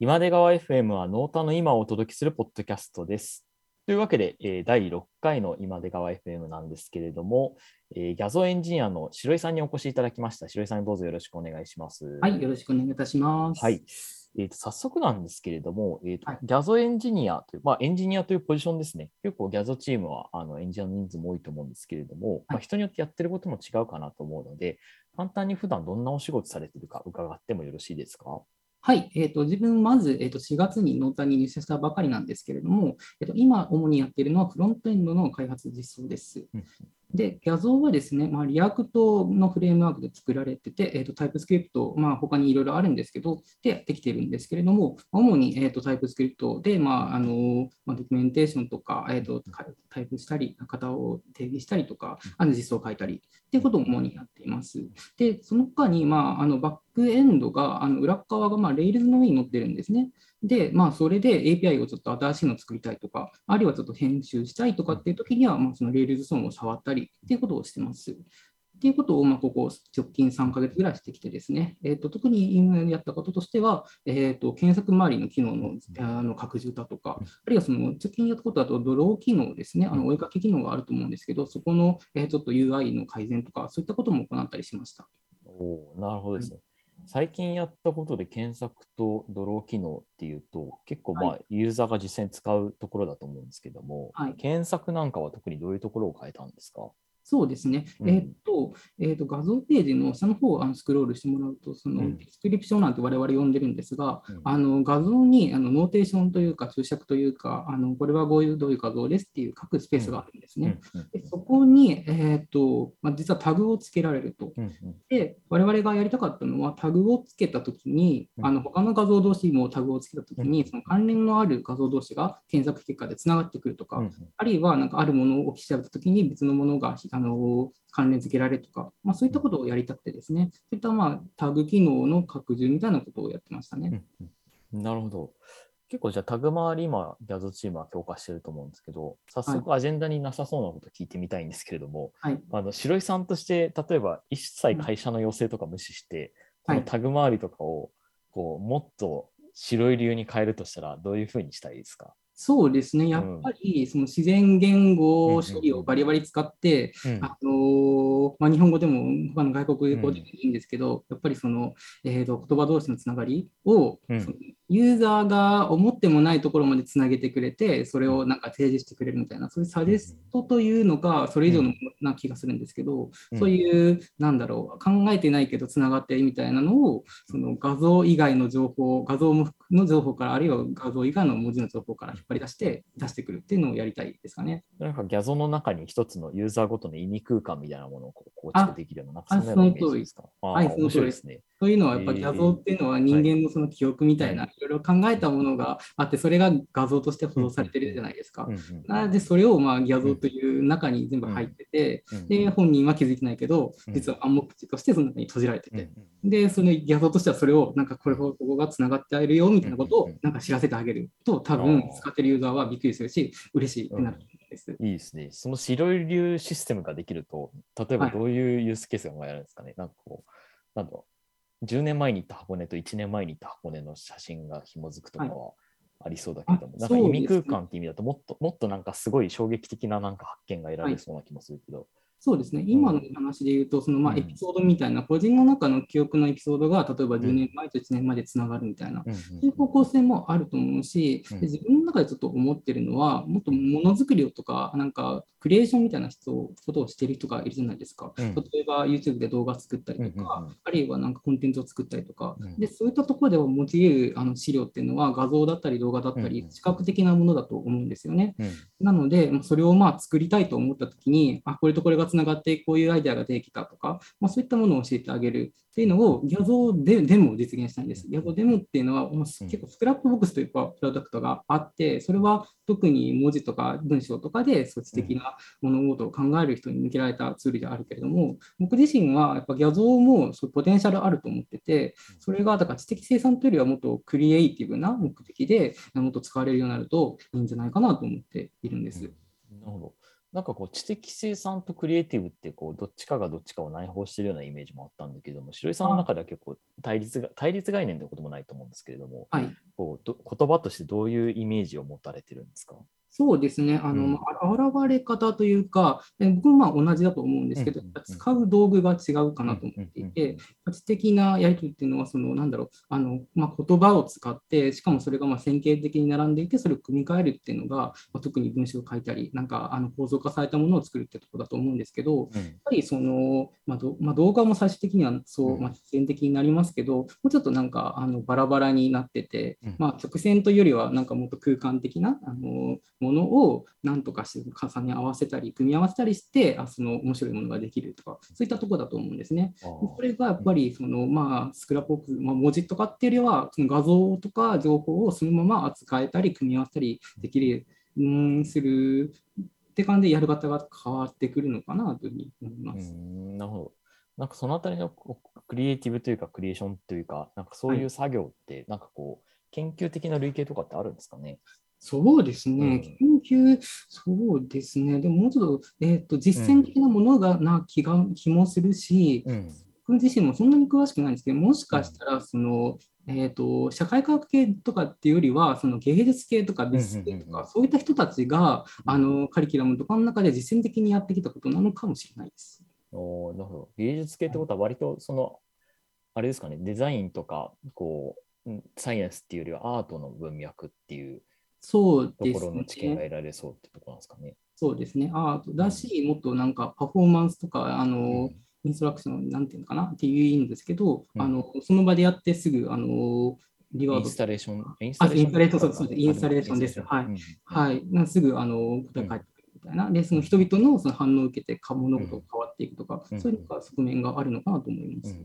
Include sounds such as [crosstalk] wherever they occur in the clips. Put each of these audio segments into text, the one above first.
今出川 FM はノータの今をお届けするポッドキャストです。というわけで、えー第6回の今出川 FM なんですけれども、えー、ギャゾエンジニアの白井さんにお越しいただきました。白井さん、どうぞよろしくお願いします。はい、よろしくお願いいたします。はい。えーと早速なんですけれども、えーとはいギャゾエンジニアという、まあ、エンジニアというポジションですね。結構ギャゾチームはあのエンジニアの人数も多いと思うんですけれども、まあ、人によってやってることも違うかなと思うので、簡単に普段どんなお仕事されてるか伺ってもよろしいですか？はい、えーと自分、まず、えーと4月に Nota に入社したばかりなんですけれども、えーと今、主にやっているのはフロントエンドの開発実装です。で、画像はですね、まあ、 React のフレームワークで作られてて、えーと TypeScript、まあ、他にいろいろあるんですけど、でやってきているんですけれども、主に、えーと TypeScript で、まああのまあ、ドキュメンテーションとか、えーとタイプしたり、型を定義したりとか、あの実装を書いたりっていうことを主にやっています。で、その他に、まあ、あのバックエンドが、あの裏側が、まあ、Rails の上に載ってるんですね。で、まあ、それで API をちょっと新しいのを作りたいとか、あるいはちょっと編集したいとかっていう時には、まあ、その Rails ソンを触ったりっていうことをしてます。っていうことを、まあ、ここ直近3ヶ月ぐらいしてきてですね、えー、と特に今やったこととしては、えー、と検索周りの機能のあの拡充だとか、あるいはその直近やったことだとドロー機能ですね、あの追いかけ機能があると思うんですけど、そこの、えーちょっと UI の改善とか、そういったことも行ったりしました。おなるほどですね。最近やったことで検索と draw 機能っていうと、結構まあはユーザーが実際に使うところだと思うんですけども、はい。検索なんかは特にどういうところを変えたんですか？そうですね。うん。えーっと、えーっと、画像ページの下の方をあのスクロールしてもらうと、そのうん。 description なんて我々呼んでるんですが、うん。あの画像にあの notation というか注釈というか、あのこれはこういうどういう画像ですっていう書くスペースがあるんですね。うんでそこに、えーっとまあ、実はタグをつけられると。で、我々がやりたかったのは、タグをつけたときに、うん。あの他の画像同士もタグをつけたときに、その関連のある画像同士が検索結果でつながってくるとか、うんあるいはなんかあるものを調べたときに別のものがあの関連付けられるとか、まあ、そういったことをやりたくてですね、そういったまあタグ機能の拡充みたいなことをやってましたね。うんうん。なるほど。結構じゃあタグ周り今、ギャゾチームは強化してると思うんですけど、早速アジェンダになさそうなこと聞いてみたいんですけれども、はい。あの白井さんとして、例えば一切会社の要請とか無視して、こはい。のタグ周りとかをこうもっと白い流に変えるとしたら、どういうふうにしたいですか、そうですね、やっぱりその自然言語処理をバリバリ使って、うん。あのーまあ、日本語でも他の外国語でもいいんですけど、やっぱりその、えー、と言葉同士のつながりを、うんユーザーが思ってもないところまでつなげてくれて、それをなんか提示してくれるみたいな、そういうサジェストというのがそれ以上のものな気がするんですけど、うん。そういう、なんだろう、考えてないけどつながってるみたいなのを、その画像以外の情報、画像の情報から、あるいは画像以外の文字の情報から引っ張り出して、出してくるっていうのをやりたいですかね。なんかギャゾの中に一つのユーザーごとの意味空間みたいなものをこう構築できるような、そんなようなイメージですか？あはいー面白いですね。そういうのはやっぱえー画像っていうのは人間のその記憶みたいな、はい。いろいろ考えたものがあって、それが画像として保存されてるじゃないですか。なので、それをまあ画像という中に全部入ってて、うん。で、本人は気づいてないけどう、ん実は暗黙知としてその中に閉じられてて、んで、その画像としてはそれを、なんかこれここがつながっているよみたいなことをなんか知らせてあげると、多あ分ー使ってるユーザーはびっくりするし、嬉しいってなるんです。いいですね。その白い流システムができると、例えばはい。どういうユースケースが考えられるんですかね。なんかこう、なんだろう、10年前に行った箱根と1年前に行った箱根の写真が紐づくとかはありそうだけれども、あなんか意味空間って意味だと、もっともっとなんかすごい衝撃的ななんか発見が得られそうな気もするけど。そうですね、今の話で言うと、そのまあうん。エピソードみたいな、個人の中の記憶のエピソードが、例えばん。10年前と1年前でつながるみたいな、そういう方向性もあると思うし、自分の中でちょっと思ってるのは、もっとものづくりをとか、なんかクリエーションみたいな人ことをしてる人がいるじゃないですか。うん。例えば YouTube で動画作ったりとかうん、あるいはなんかコンテンツを作ったりとか。うん、でそういったところでは用いるあの資料っていうのは画像だったり動画だったり、視覚的なものだと思うんですよね。うん。なので、まあそれをまあ作りたいと思ったときに、あ、これとこれがつながって、こういうアイデアができたとか、まあ、そういったものを教えてあげるっていうのを、 Gyazo ででも実現したいんです。 Gyazo でもっていうのは、まあ結構 Scrapbox というかプロダクトがあって、それは特に文字とか文章とかで、措置的な物事を考える人に向けられたツールであるけれども、僕自身はやっぱ Gyazo もそうポテンシャルあると思ってて、それがだから知的生産というよりはもっとクリエイティブな目的でもっと使われるようになるといいんじゃないかなと思っているんです。なるほど。なんかこう知的生産とクリエイティブってこうどっちかがどっちかを内包してるようなイメージもあったんだけども、白井さんの中では結構対立が対立概念ってこともないと思うんですけれども、はい、こうど言葉としてどういうイメージを持たれてるんですか？そうですね、あの、うん。まあ現れ方というか、え僕もまあ同じだと思うんですけど、うんうんうん。使う道具が違うかなと思っていうんうんて、価値的なやり取りっていうのは、そのなんだろう、あのまあ、言葉を使って、しかもそれがまあ線形的に並んでいて、それを組み替えるっていうのが、まあ、特に文章を書いたり、なんかあの構造化されたものを作るってところだと思うんですけど、うん。やっぱりその、まあどまあ、動画も最終的にはそうう、ん。まあ、必然的になりますけど、もうちょっとなんかあのバラバラになってて、うん。まあ、曲線というよりは、なんかもっと空間的なあのものを何とかして重ね合わせたり、組み合わせたりして、あその面白いものができるとか、そういったところだと思うんですね。これがやっぱりその、まあ、スクラップボックス、まあ、文字とかっていうよりは、その画像とか情報をそのまま扱えたり、組み合わせたりできる、うん、するって感じでやる方が変わってくるのかなというふうに思います。なるほど。なんかそのあたりのクリエイティブというか、クリエーションというか、なんかそういう作業って、なんかこう、研究的な類型とかってあるんですかね？そうですね、研究、そうですね、でももうちょっと,、えー、と実践的なものがな気が気もするし、うん。僕自身もそんなに詳しくないんですけど、もしかしたらその、えー、と社会科学系とかっていうよりは、その芸術系とか美術系とか、そういった人たちがあのカリキュラムとかの中で実践的にやってきたことなのかもしれないです。おーなるほど。芸術系ってことは割とその、あれですかね、デザインとか、こう、うんサイエンスっていうよりはアートの文脈っていうそうですところの知見がね。得られそうってところなんですかね。そうですね。アートだし、もっとなんかパフォーマンスとか、あの、うん。インストラクション、なんていうのかなっていうんですけど、うん。あのその場でやってすぐ、あの reward インスタレーション、インスタレーションインスタレーションです。はい。うんはい、なすぐあの答え返ってくるみたいな、で、その人々のその反応を受けて、か物事が変わっていくとか、うん。そういう側面があるのかなと思います。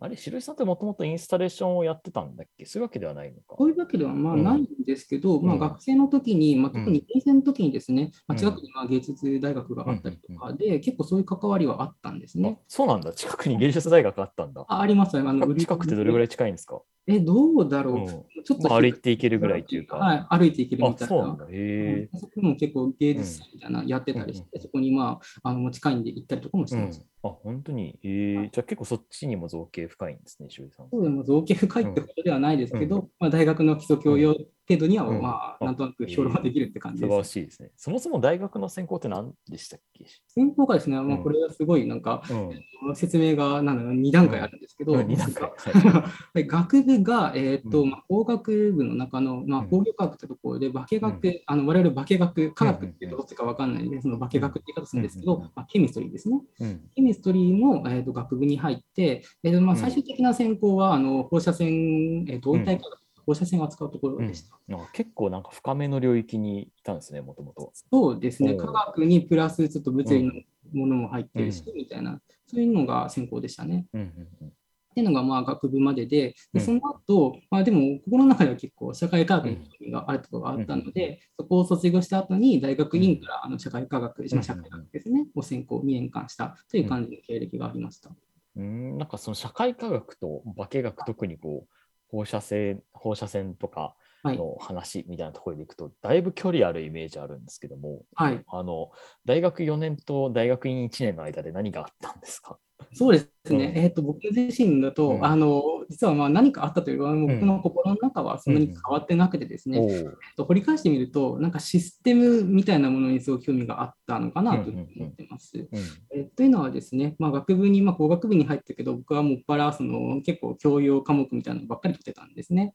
うんあれ、白井さんってもともとインスタレーションをやってたんだっけ？そういうわけではないのか。こういうわけではまあうん。ないんですけど、まあ、うん。学生の時に、まあ、特に研生の時にですね、まあ、うん。近くにまあ芸術大学があったりとかで、結構そういう関わりはあったんですあね。そうなんだ。近くに芸術大学あったんだ。あありますよ。あの近くてどれぐらいい近いんですか、え、どうだろう、うんちょっとまあ、歩いていけるぐらいというか。はい、歩いていけるみあ、たいな。そうなんだ。へそこも結構芸術祭みたいなのやってたりして、うんそこにまあ、あの近いんで行ったりとかもしてます。。あ、本当に？えー、じゃあ結構そっちにも造形深いんですね、白井さん。そうでも造形深いってことではないですけど、まあ、大学の基礎教養程度には、うん。まあ、あなんとなく評論ができるって感じ素晴らです。しいですね。そもそも大学の専攻って何でしたっけ？専攻がですね、まあ、うんこれはすごいなんか、うん。説明がなんだろう2段階あるんですけど、うん二段階。はい。[laughs] 学部が、えーとうん。まあ、工学部の中の、まあ、うん。工業科学ってところで、化学、あの我々化学、科学っていうとどっちか分かんないので、その化学って言い方するんですけど、うんまあ、ケミストリーですね。うん。ケミストリーの、えー、と学部に入って、えーとまあ、うん。最終的な専攻は、あの放射線、えーと、応体化学、放射線を扱うところでした。なんか結構なんか深めの領域にいたんですね、もともと。そうですね、科学にプラスちょっと物理のものも入ってるし、うみたいな、そういうのが専攻でしたね。うんうんうん。っていうのがまあ学部までで、うん。でその後、まあでも心の中では結構社会科学に興味があるところがあったので、そこを卒業した後に大学院からあの社会科学、まあ社会学ですね、を専攻2年間したという感じの経歴がありました。うん、なんかその社会科学と化学、特にこう放射線放射線とかはい。の話みたいなところでいくと、だいぶ距離あるイメージあるんですけども、はい、あの大学4年と大学院1年の間で何があったんですか？そうですね、うん。えー、と僕自身だと、うん。あの実はまあ何かあったというよりは、僕の心の中はそんなに変わってなくてですね、おう。えっと掘り返してみると、なんかシステムみたいなものにすごく興味があったのかなと思ってます。うん。えというのはですね、まあ、学部に、まあ、工学部に入ったけど、僕はもっぱらその結構教養科目みたいなのばっかり取ってたんですね。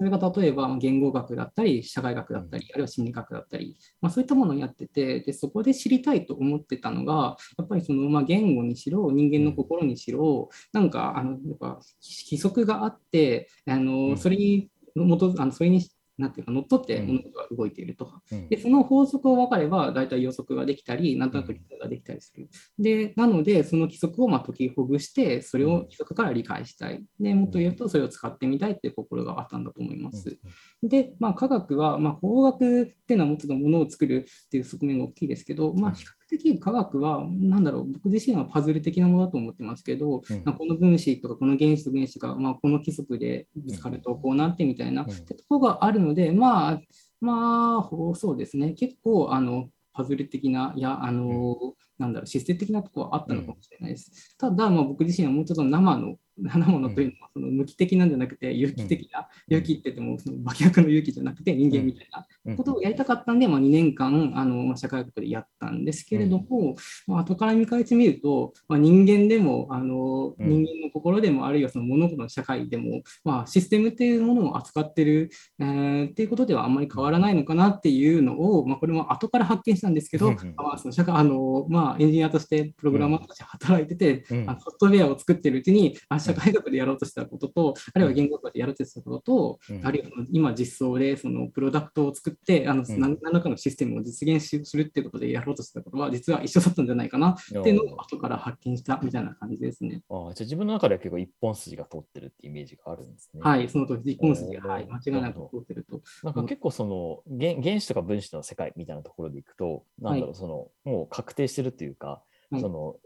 うんそれが例えばまあ言語学だったり、社会学だったり、あるいは心理学だったり、まあ、そういったものをやっててで、そこで知りたいと思ってたのが、やっぱりそのまあ言語にしろ、人間の心にしろ、なんかあのやっぱ規則があって、あうのん。それに基づあのそれになんていうか、乗っ取って物事が動いていると。うんで、その法則を分かれば、大体予測ができたり、なんとなく理解ができたりする。で、なので、その規則をまあ解きほぐして、それを規則から理解したい。で、もっと言うと、それを使ってみたいっていう心があったんだと思います。で、まあ、科学は、まあ、工学っていうのはもっとものを作るっていう側面が大きいですけど、まあ、比較的科学は、なんだろう、僕自身はパズル的なものだと思ってますけど、うんまあこの分子とかこの原子と原子が、まあ、この規則でぶつかるとこうなってみたいな、うんってところがあるので、まあ、まあ、ほそうですね、結構、あの、パズル的な、いや、あの、なんだろう、システム的なところはあったのかもしれないです。ただ、まあ、僕自身はもうちょっと生の生ものというのはその無機的なんじゃなくて有機的な、有機って言ってもその化学の有機じゃなくて人間みたいなことをやりたかったんで、まあ、2年間あの社会学でやったんですけれども、まあ後から見返してみると、まあ、人間でもあの人間の心でもあるいはその物事の社会でも、まあ、システムっていうものを扱ってる、えー、っていうことではあんまり変わらないのかなっていうのを、まあ、これも後から発見したんですけど、まあ、その社会あの、まあ、エンジニアとしてプログラマーとして働いてて、あのソフトウェアを作ってるうちにあ社会学でやろうとしたことと、あるいは言語学でやろうとしたことと、あるいは今実装でそのプロダクトを作って、あの何らかのシステムを実現するっていうことでやろうとしたことは、実は一緒だったんじゃないかなっていうのを後から発見したみたいな感じですね。あじゃあ自分の中では結構一本筋が通ってるってイメージがあるんですね。はい、その通り、一本筋が、はい、間違いなく通ってると。なんか結構その原原子とか分子の世界みたいなところでいくと、なんだろう、そのもう確定してるというか、はい、その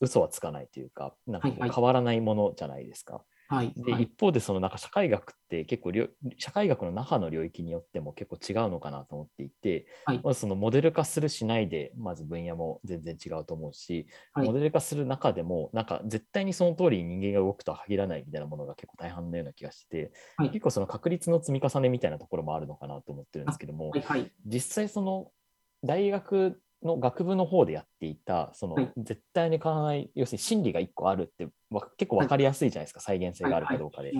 嘘はつかないというか、なんか変わらないものじゃないですか。はい、で一方でそのなんか社会学って結構社会学の中の領域によっても結構違うのかなと思っていて、はい、まずそのモデル化するしないでまず分野も全然違うと思うし、はい、モデル化する中でもなんか絶対にその通りに人間が動くとは限らないみたいなものが結構大半のような気がして、はい、結構その確率の積み重ねみたいなところもあるのかなと思ってるんですけども、実際その大学の学部の方でやっていた、その、絶対に変わらない、要するに真理が1個あるって結構分かりやすいじゃないですか、再現性があるかどうかで。っ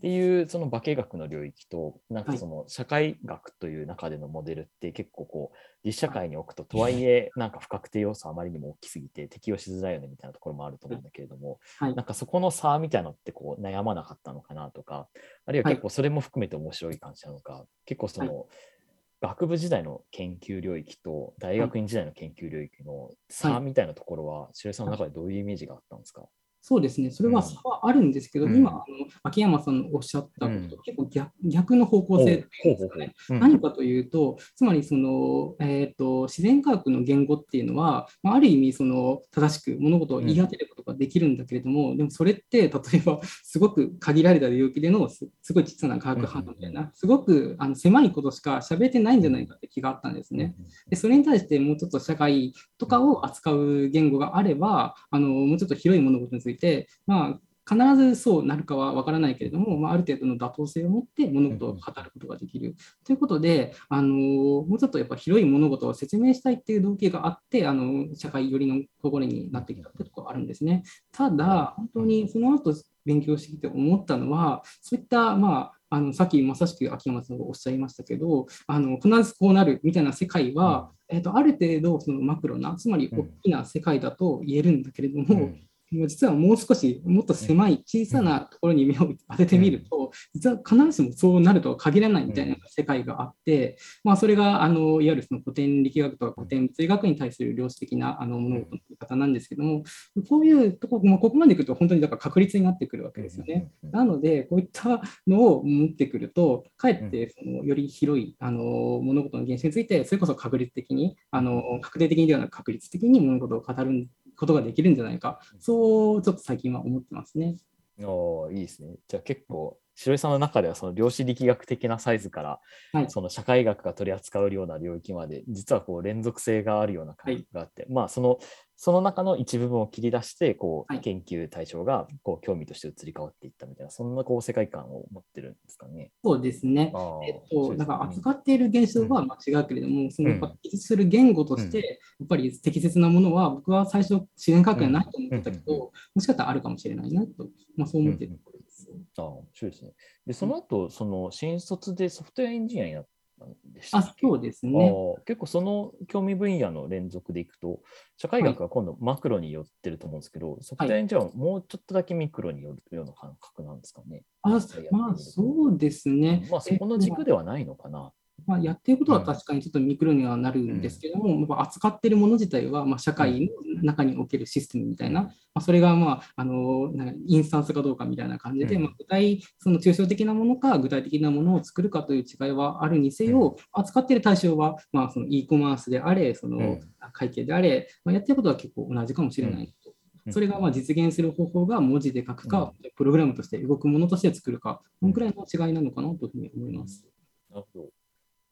ていうその化学の領域と、なんかその社会学という中でのモデルって結構こう、実社会に置くと、[laughs] とはいえ、なんか不確定要素あまりにも大きすぎて適用しづらいよねみたいなところもあると思うんだけれども、なんかそこの差みたいなのってこう悩まなかったのかなとか、あるいは結構それも含めて面白い感じなのか、結構その、学部時代の研究領域と大学院時代の研究領域の差みたいなところは、白井さんの中でどういうイメージがあったんですか、そうですね、それは差はあるんですけど、うん、今、あの秋山さんのおっしゃったことと、結構逆逆の方向性っていうんですかね。何かというと、つまりその、えーと、自然科学の言語っていうのは、ある意味その正しく物事を言い当てることができるんだけれども、うん、でもそれって例えばすごく限られた領域でのすごい小さな化学反応みたいな、すごくあの狭いことしか喋ってないんじゃないかって気があったんですね。でそれに対してもうちょっと社会とかを扱う言語があれば、あのもうちょっと広い物事についていて、まあ、必ずそうなるかは分からないけれども、まあ、ある程度の妥当性を持って物事を語ることができる。ということで、あのもうちょっとやっぱ広い物事を説明したいっていう動機があって、あの社会寄りのところになってきたってところがあるんですね。ただ、本当にその後勉強してきて思ったのは、そういった、まあ、あのさっきまさしく秋山さんがおっしゃいましたけど、あの必ずこうなるみたいな世界は、えーと、ある程度そのマクロな、つまり大きな世界だと言えるんだけれども、実はもう少しもっと狭い小さなところに目を当ててみると、実は必ずしもそうなるとは限らないみたいな世界があって、まあ、それがあのいわゆるその古典力学とか古典物理学に対する量子的なあの物事の見方なんですけども、こういうところ、まあ、ここまでいくと本当にだから確率になってくるわけですよね。なので、こういったのを持ってくると、かえってそのより広いあの物事の現象について、それこそ確率的に、あの確定的にではなく確率的に物事を語ることができるんじゃないか、そうちょっと最近は思ってますね。おいいですね。じゃあ結構、白井さんの中ではその量子力学的なサイズから、はい、その社会学が取り扱うような領域まで、実はこう連続性があるような感覚があって、はい、まあそのその中の一部分を切り出して、こう、研究対象がこう興味として移り変わっていったみたいな、そんなこう世界観を持ってるんですかね。そうですね。えっと、だから扱っている現象は違うけれども、うん、その記述する言語として、やっぱり適切なものは、僕は最初、自然科学じゃないと思ってたけど、もしかしたらあるかもしれないなと、まあ、そう思ってる。と。ああ、面白いですね。で、その後、その新卒でソフトウェアエンジニアになっでしたあそうですね。結構その興味分野の連続でいくと、社会学は今度マクロに寄ってると思うんですけど、はい、ソフトウェアエンジニアはもうちょっとだけミクロに寄るような感覚なんですかね？あまあそうですね。まあそこの軸ではないのかな。まあ、やっていることは確かにちょっとミクロにはなるんですけども、うん、扱っているもの自体はま社会の中におけるシステムみたいな、まあ、それがまああのなんかインスタンスかどうかみたいな感じで、うん、まあ、具体、その抽象的なものか具体的なものを作るかという違いはあるにせよ、扱っている対象は、まあ、その e コマースであれ、その会計であれ、まあ、やっていることは結構同じかもしれない。それがまあ実現する方法が文字で書くか、プログラムとして動くものとして作るか、このくらいの違いなのかなというふうに思います。なるほど。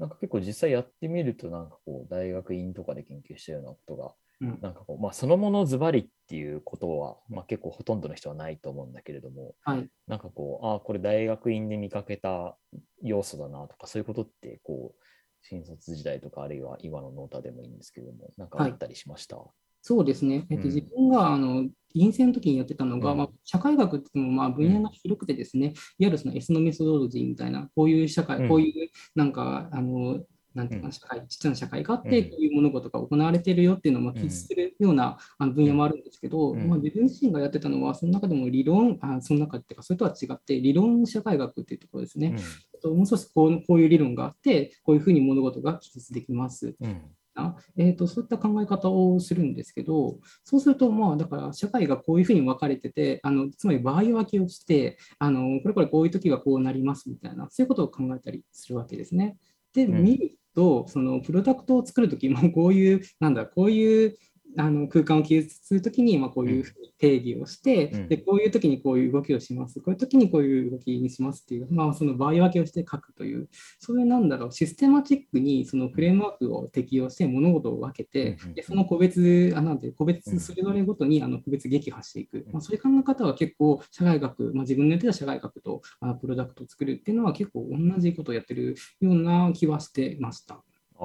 なんか結構実際やってみると、なんかこう、大学院とかで研究したようなことが、うんなんかこう、まあ、そのものズバリっていうことは、まあ、結構ほとんどの人はないと思うんだけれども、はい。なんかこう、ああ、これ大学院で見かけた要素だなとか、そういうことって、こう、新卒時代とか、あるいは今のノータでもいいんですけども、なんかあったりしました？そうですね。えっと、うん自分があの院生の時にやってたのが、うん。まあ、社会学っていうのもまあ分野が広くてですね、いわゆるそのエスノメソドロジーみたいな、こういう社会、うん。こういうなんか、あの、なんていうか社会、ちっちゃな社会があって、うん。こういう物事が行われているよっていうのを記述するようなあの分野もあるんですけど、うん。まあ、自分自身がやってたのは、その中でも理論、あその中っていうか、それとは違って、理論社会学っていうところですね。えっともう少しこうこういう理論があって、こういうふうに物事が記述できます。うん。うん。なえーと、そういった考え方をするんですけど、そうすると、まあ、だから社会がこういうふうに分かれてて、あのつまり場合分けをしてあの、これこれこういう時はこうなりますみたいな、そういうことを考えたりするわけですね。で、うん見ると、そのプロダクトを作るとき、まあ、こういう、なんだ、こういうあの空間を記述するときに、まあ、こういうふうに定義をして、うん。で、こういうときにこういう動きをします、こういうときにこういう動きにしますっていう、まあ、その場合分けをして書くという、そういうなんだろう、システマチックにそのフレームワークを適用して物事を分けてうんうん、でその個別、あなんて個別それぞれごとにあの個別撃破していく、まあ、そういう考え方は結構社会学、まあ、自分のやってた社会学とあのプロダクトを作るっていうのは結構同じことをやってるような気はしてました。あ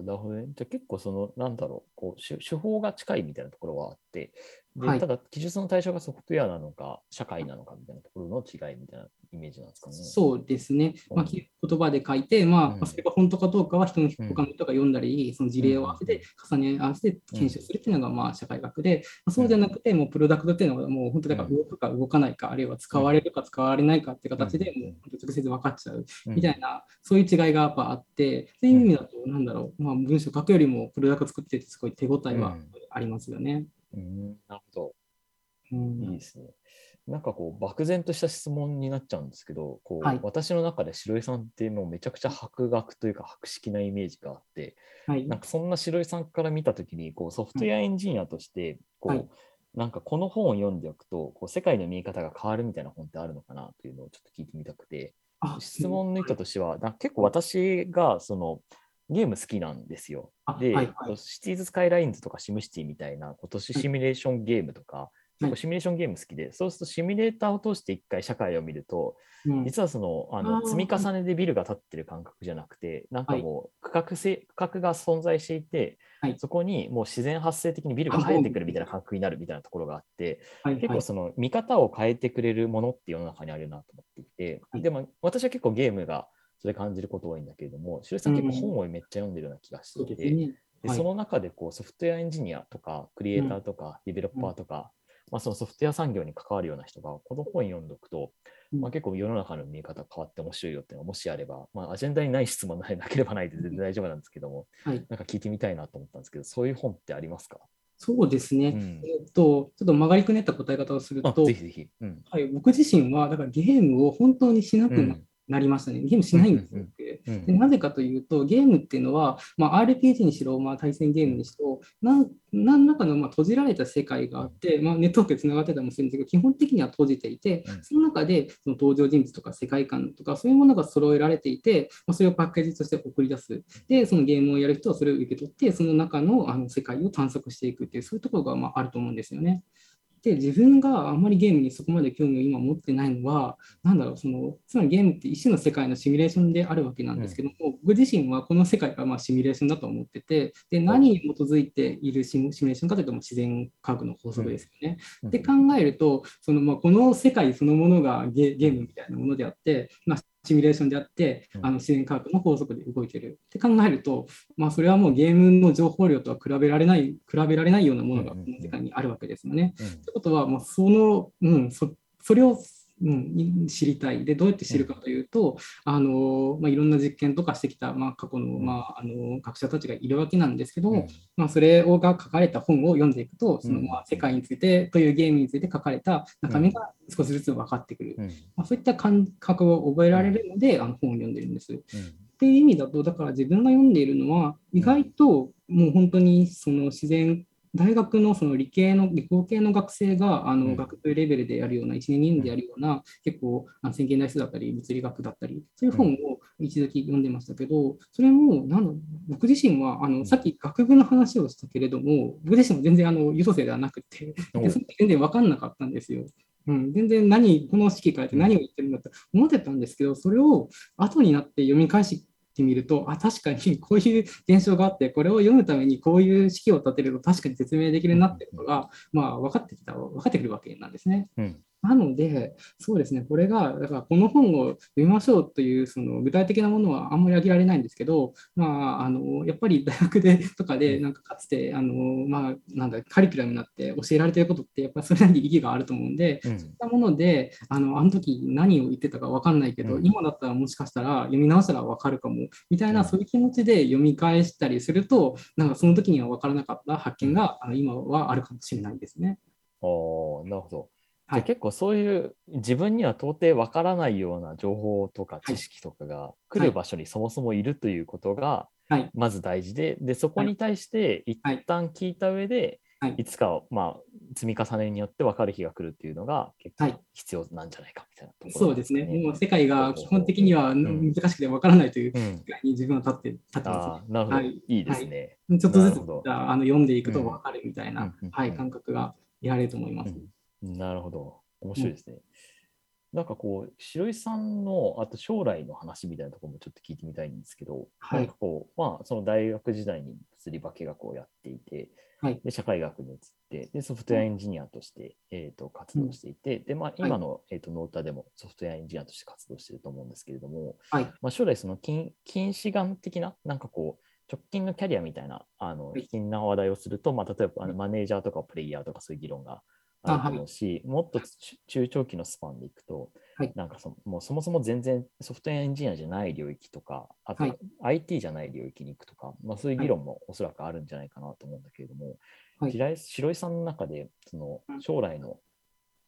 あ、なるほどね。じゃあ結構その、なんだろう、こう手、手法が近いみたいなところはあって、ではいただ、記述の対象がソフトウェアなのか、社会なのかみたいなところの違いみたいなイメージなんですかね。そうですね、まあ、言葉で書いて、まあそれが本当かどうかは人のうん他の人が読んだり、その事例を合わせて重ね合わせて検証するっていうのがまあ社会学で、まあそうじゃなくて、もうプロダクトっていうのはもう本当だから動くか動かないか、あるいは使われるか使われないかっていう形でうん。もう直接分かっちゃう。うん。みたいな、そういう違いがやっぱあって、そういう意味だと、なんだろう、まあ、文章書くよりもプロダクト作っててすごい手応えはありますよね。うん、なるほうんど。いいですね。なんかこう、漠然とした質問になっちゃうんですけど、こうはい。私の中で白井さんってもうめちゃくちゃ博学というか博識なイメージがあって、はい。なんかそんな白井さんから見たときに、こうソフトウェアエンジニアとして、こう、はい。なんかこの本を読んでおくと、こう世界の見え方が変わるみたいな本ってあるのかなというのをちょっと聞いてみたくて、あ質問の意図としては、なんか結構私がそのゲーム好きなんですよ。で、あはいはい。シティーズ・スカイラインズとかシムシティみたいな、今年シミュレーションゲームとか、シミュレーションゲーム好きで、そうするとシミュレーターを通して一回社会を見ると、うん。実はそのあの積み重ねでビルが建ってる感覚じゃなくて、なんかもう区画性区画が存在していて、はい。そこにもう自然発生的にビルが生えてくるみたいな感覚になるみたいなところがあって、はいはい。結構その見方を変えてくれるものって世の中にあるなと思っていて、はい。でも私は結構ゲームがそれ感じること多いんだけれども、白井さん結構本をめっちゃ読んでるような気がしていて、ですね。はいでその中でこうソフトウェアエンジニアとか、クリエイターとか、ディベロッパーとか、まあ、そのソフトウェア産業に関わるような人が、この本読んでおくと、うん。まあ、結構世の中の見え方変わって面白いよっていうのがもしあれば、まあ、アジェンダにない質問なければないで全然大丈夫なんですけども、はい。なんか聞いてみたいなと思ったんですけど、そういう本ってありますか、そうですね。うん。えっと、ちょっと曲がりくねった答え方をするあと、ぜひぜひ。うん。はい、僕自身は、だからゲームを本当にしなくなうんなりましたね。ゲームしないんですよ。うん僕うんでなぜかというと、ゲームっていうのは、まあ、RPG にしろ、まあ、対戦ゲームにしろ、なん何らかのまあ閉じられた世界があって、まあ、ネットワークでつながってたりもするんですけど、基本的には閉じていてうん、その中でその登場人物とか世界観とか、そういうものが揃えられていて、まあ、それをパッケージとして送り出す。で、そのゲームをやる人はそれを受け取って、その中のあの世界を探索していくっていう、そういうところがまああると思うんですよね。で、自分があんまりゲームにそこまで興味を今持ってないのは、なんだろう、その、つまりゲームって一種の世界のシミュレーションであるわけなんですけども、僕自身はこの世界がまあシミュレーションだと思ってて、で、何に基づいているシミュレーションかというと、自然科学の法則ですよね。うん。で考えると、そのまあこの世界そのものがゲゲームみたいなものであって、まあ、シミュレーションであってうん。あの自然科学の法則で動いてるって考えると、まあ、それはもうゲームの情報量とは比べられない比べられないようなものがこの世界にあるわけですよね。うん。ってことは、まあ、その、うん、そそれを、うん、知りたい。で、どうやって知るかというと、あのまあ、いろんな実験とかしてきた、まあ、過去の,、まあ、あの学者たちがいるわけなんですけども、まあ、それをが書かれた本を読んでいくと、そのうんまあ世界についてというゲームについて書かれた中身が少しずつ分かってくる。うんまあ、そういった感覚を覚えられるので、あの本を読んでるんです。うんっていう意味だと、だから自分が読んでいるのは、意外ともう本当にその自然大学のその理系の、理工系の学生があの、うん。学部レベルでやるような、1年、2年でやるような、結構、線形代数だったり、物理学だったり、そういう本を一時読んでましたけど、それも、なんだ僕自身はあの、さっき学部の話をしたけれども、僕自身も全然あの優等生ではなくて、全然分かんなかったんですよ。うん、全然何、この式書いて何を言ってるんだって思ってたんですけど、それを後になって読み返してみると、あ、確かに [laughs] こういう現象があって、これを読むためにこういう式を立てると確かに説明できるなってことが、まあ、分かってきた、分かってくるわけなんですね。うんなので、そうですね、これが、だからこの本を読みましょうというその具体的なものはあんまり挙げられないんですけど、まあ、あのやっぱり大学でとかで、なんかかつてあの、まあ、なんだカリキュラムになって教えられてることって、やっぱりそれなりに意義があると思うんで、うん。そういったもので、あのあの時何を言ってたか分かんないけど、うん。今だったらもしかしたら読み直したら分かるかもみたいな、うん。そういう気持ちで読み返したりすると、なんかその時には分からなかった発見が、あの今はあるかもしれないですね。おーなるほど。はい。結構そういう自分には到底わからないような情報とか知識とかが来る場所にそもそもいるということがはい。まず大事で、でそこに対して一はい。旦聞いた上で、はい。いつかまあ積み重ねによって分かる日が来るっていうのが結はい。構必要なんじゃないかみたいなところそうですね。もう世界が基本的には難しくて分からないといううん、世界に自分は立って立ってまああなるほど、はい。い、いですね。す。ちょっとずつああの読んでいくと分かるみたいな、うんうん。はい、感覚が得られると思います。うんなるほど。面白いですね。なんかこう、白井さんのあと将来の話みたいなところもちょっと聞いてみたいんですけど、はい。なんかこう、まあ、その大学時代に物理化学をやっていて、はい。で社会学に移って、でソフトウェアエンジニアとして、えー、と活動していて、でまあ、今の、えー、とノータでもソフトウェアエンジニアとして活動していると思うんですけれども、はい。まあ、将来その近近視眼的な、なんかこう、直近のキャリアみたいな、あの、はい。近な話題をすると、まあ、例えばあのマネージャーとかプレイヤーとかそういう議論があると思うし、もっと中中長期のスパンでいくと、はい。なんかそもうそもそも全然ソフトウェアエンジニアじゃない領域とか、あとはい。IT じゃない領域に行くとか、まあ、そういう議論もおそらくあるんじゃないかなと思うんだけれども、はい。白井さんの中でそのうん将来の、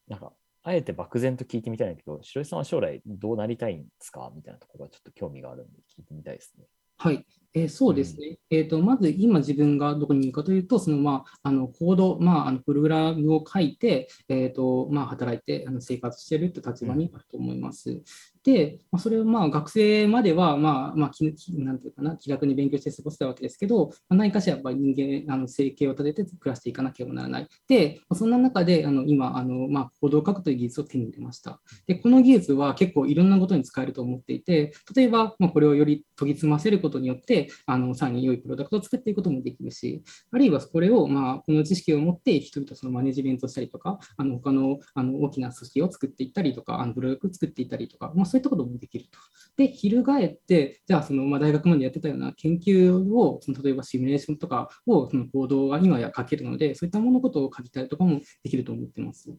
なんか、あえて漠然と聞いてみたいんだけど、白井さんは将来どうなりたいんですか？みたいなところがちょっと興味があるんで聞いてみたいですね。はい、えーそうですね。えーとまず今自分がどこにいるかというと、そのまああのコード、まあ、あのプログラムを書いて、えーとまあ、働いてあの生活しているという立場にあると思います。で、まあ、それをまあ学生までは、まあまあ、ききなんていうかな、気楽に勉強して過ごせたわけですけど、まあ、何かしらやっぱり人間、あの生計を立てて暮らしていかなければならない。で、まあそんな中であの今あの、まあ、コードを書くという技術を手に入れました。で、この技術は結構いろんなことに使えると思っていて、例えば、まあ、これをより研ぎ澄ませることによって、あのさらに良いプロダクトを作っていくこともできるし、あるいはこれを、まあ、この知識を持って人々そのマネジメントしたりとか、あの他のあの大きな組織を作っていったりとか、あのブログを作っていったりとか、まあ、そういったこともできると。で、翻って、じゃあその、まあ、大学までやってたような研究を、その例えばシミュレーションとかを、その行動が今や書けるので、そういったものことを書きたいとかもできると思ってます。うん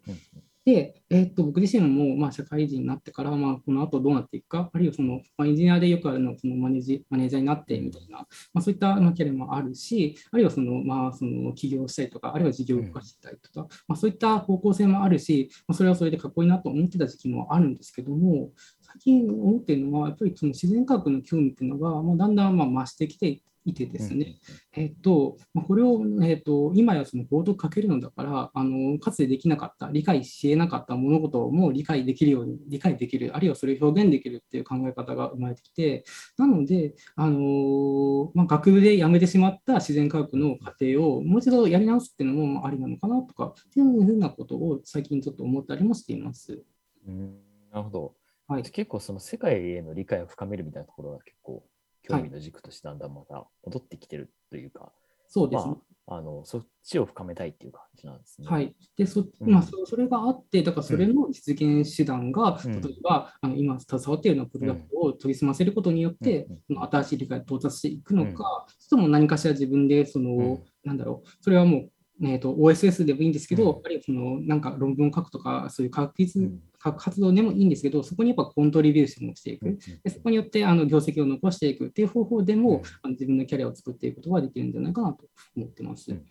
で、えーっと僕自身も、まあ、社会人になってから、まあ、この後どうなっていくか、あるいはその、まあ、エンジニアでよくあるのはそのマネジマネージャーになってみたいな、まあ、そういったまあキャリアもあるし、あるいはその、まあ、その起業したりとか、あるいは事業を動かしたりとか、まあ、そういった方向性もあるし、まあ、それはそれでかっこいいなと思ってた時期もあるんですけども、最近思っているのは、やっぱりその自然科学の興味っていうのが、まあ、だんだんまあ増してきていてですね、えっと、まあこれを、えっと、今やそのコードを書けるのだから、あの、かつてできなかった、理解し得なかった物事も理解できるように、理解できる、あるいはそれを表現できるっていう考え方が生まれてきて、なので、あのまあ、学部で辞めてしまった自然科学の過程をもう一度やり直すっていうのもありなのかなとか、っていうふうなことを最近ちょっと思ったりもしています。うんなるほど。はい。結構その世界への理解を深めるみたいなところが結構興味の軸としてだんだんまた戻ってきてるというか、そうですね。まあ、あのそっちを深めたいっていう感じなんですね。はい。で、そ,、うん。まあ、そそれがあって、だからそれの実現手段が、うん。例えば、あの今携わっているようなプロダクトを研ぎ澄ませることによって、うん。新しい理解に到達していくのか、それとも何かしら自分で、その、うん。なんだろう、それはもう、えー、と OSS でもいいんですけど、うん。あるいはそのなんか論文を書くとか、そういう科学技術、うん。科学活動でもいいんですけど、そこにやっぱコントリビューションをしていく。うん。でそこによってあの業績を残していくっていう方法でも、うん。あの自分のキャリアを作っていくことができるんじゃないかなと思ってます。うん。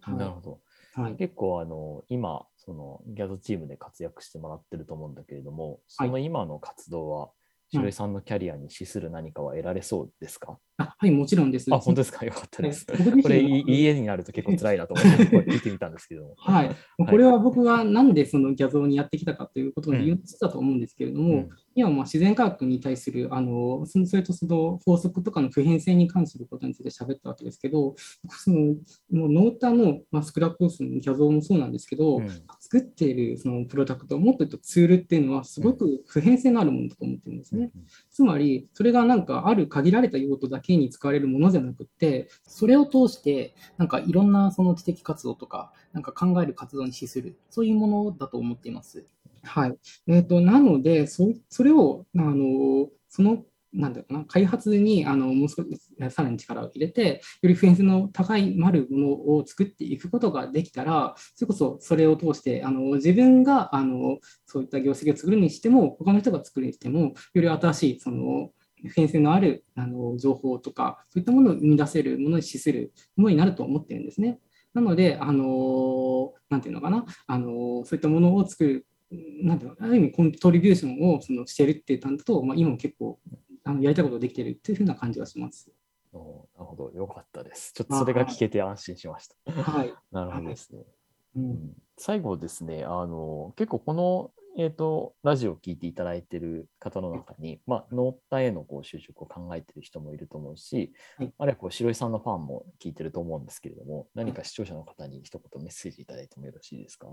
はい。なるほど。はい。結構あの今そのギャゾチームで活躍してもらってると思うんだけれども、その今の活動は白井さんのキャリアに資する何かは得られそうですか、あはい、もちろんです。あ、本当ですか？[laughs] よかったです。はい僕自身これ、いい家になると結構辛いなと思って [laughs] 聞いてみたんですけども。はい、[laughs] これは僕がなんでそのギャゾーにやってきたかということの理由の一つだと思うんですけれども、うん今まあ自然科学に対するあのそれとその法則とかの普遍性に関することについて喋ったわけですけど、そのもうノータの、まあ、スクラップボスのギャゾーもそうなんですけど、うん作っているそのプロダクト、もっと言うとツールっていうのはすごく普遍性のあるものだと思ってるんですね。つまり、それがなんかある限られた用途だけに使われるものじゃなくて、それを通して、なんかいろんなその知的活動とか、なんか考える活動に資する、そういうものだと思っています。はい。えっ、と、なので、そそれを、あの、その、なんだろうな、開発にあのもう少しさらに力を入れて、より普遍性の高い丸ものを作っていくことができたら、それこそそれを通して、あの自分があのそういった業績を作るにしても、他の人が作るにしても、より新しいその普遍性のあるあの情報とか、そういったものを生み出せるものに資するものになると思ってるんですね。なので、あのなんていうのかな、あのそういったものを作る、なんていうのある意味コントリビューションをそのしてるっていう点だと、まあ、今も結構あのやりたいことができてるっていうふうな感じはします。おなるほど、よかったです。ちょっとそれが聞けて安心しました。はい。なるほどですね。うんうん最後ですね、あの結構この、えー、とラジオを聞いていただいている方の中に、まあ、ノータへのこう就職を考えている人もいると思うし、はいあるいはこう白井さんのファンも聞いてると思うんですけれども、何か視聴者の方に一言メッセージいただいてもよろしいですか？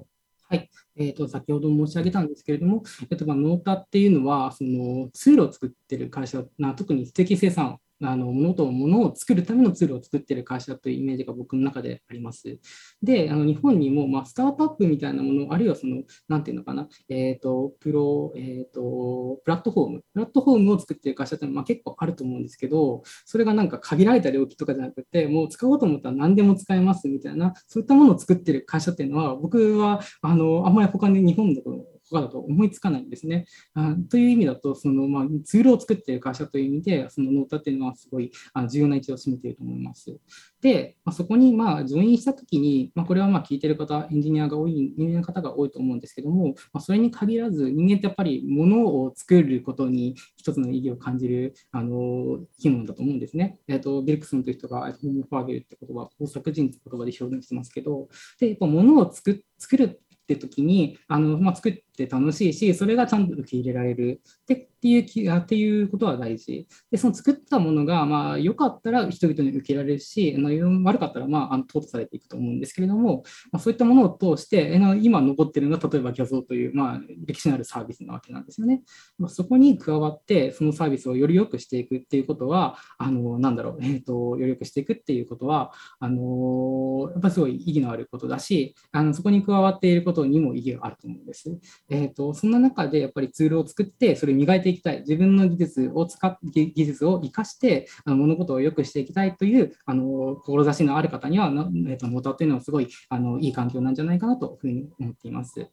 はい。えー、と先ほど申し上げたんですけれども、えーとまあ、ノータっていうのはその通路を作ってる会社な特に知的生産あの物と物を作るためのツールを作ってる会社というイメージが僕の中であります。で、あの日本にも、まあ、スタートアップみたいなもの、あるいはその、なんていうのかな、えっ、と、プロ、えっ、と、プラットフォーム、プラットフォームを作ってる会社って、まあ、結構あると思うんですけど、それがなんか限られた領域とかじゃなくて、もう使おうと思ったら何でも使えますみたいな、そういったものを作ってる会社っていうのは、僕は、あの、あんまり他に日本だと、他だと思いつかないんですね。あという意味だと、そのまあ、ツールを作っている会社という意味で、そのノータっていうのはすごいあ重要な位置を占めていると思います。で、まあ、そこにまあジョインしたときに、まあ、これはまあ聞いてる方、エンジニアが多い、エンジニアの方が多いと思うんですけども、まあ、それに限らず、人間ってやっぱり物を作ることに一つの意義を感じるあの生き物だと思うんですね。えっ、と、ビルクスンという人が、ホームファーゲルって言葉、工作人って言葉で表現してますけど、で、やっぱ物を作作るって時にあの、まあ、作って楽しいし、それがちゃんと受け入れられるってっていうっていうことは大事。で、その作ったものが、まあ、良かったら人々に受けられるし、あの悪かったら、まあ、あの淘汰されていくと思うんですけれども、まあ、そういったものを通して、あの今残ってるのが、例えば、ギャゾーという、まあ、歴史のあるサービスなわけなんですよね。まあ、そこに加わって、そのサービスをより良くしていくっていうことは、あのなんだろう、えっ、と、より良くしていくっていうことは、あのやっぱりすごい意義のあることだし、あのそこに加わっていることにも意義があると思うんです。えっ、と、そんな中でやっぱりツールを作って、それを磨いていきたい。自分の技術を使っ技技術を生かして、あの物事を良くしていきたいという、あの、志のある方には、なえっ、と、モーターというのはすごい、あの、いい環境なんじゃないかなというふうに思っています。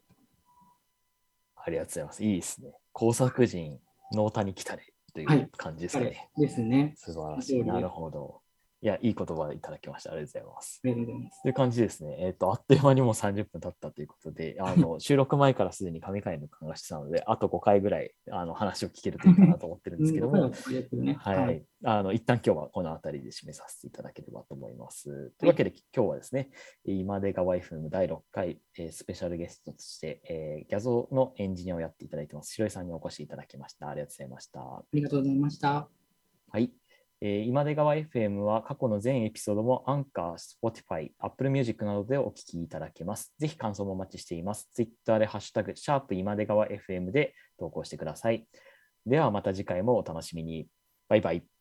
ありがとうございます。いいですね。工作人、ノータに来たれといはいう感じですかね。ですね。素晴らしい。なるほど。いや、いい言葉いただきました。ありがとうございます。ありがとうございます。という感じですね。えっ、と、あっという間にもう30分経ったということで、[laughs] あの収録前からすでに神回の感がしてたので、あと5回ぐらいあの話を聞けるといいかなと思ってるんですけども、ね、はい、あの一旦今日はこの辺りで締めさせていただければと思います。というわけで、今日はですね、今出川 FM 第6回、えースペシャルゲストとして、えー、ギャゾのエンジニアをやっていただいてます、白井さんにお越しいただきました。ありがとうございました。ありがとうございました。はい。えー今出川 FM は過去の全エピソードもアンカー、Spotify、Apple Music などでお聞きいただけます。ぜひ感想もお待ちしています。Twitter でハッシュタグ、シャープ今出川 FM で投稿してください。ではまた次回もお楽しみに。バイバイ。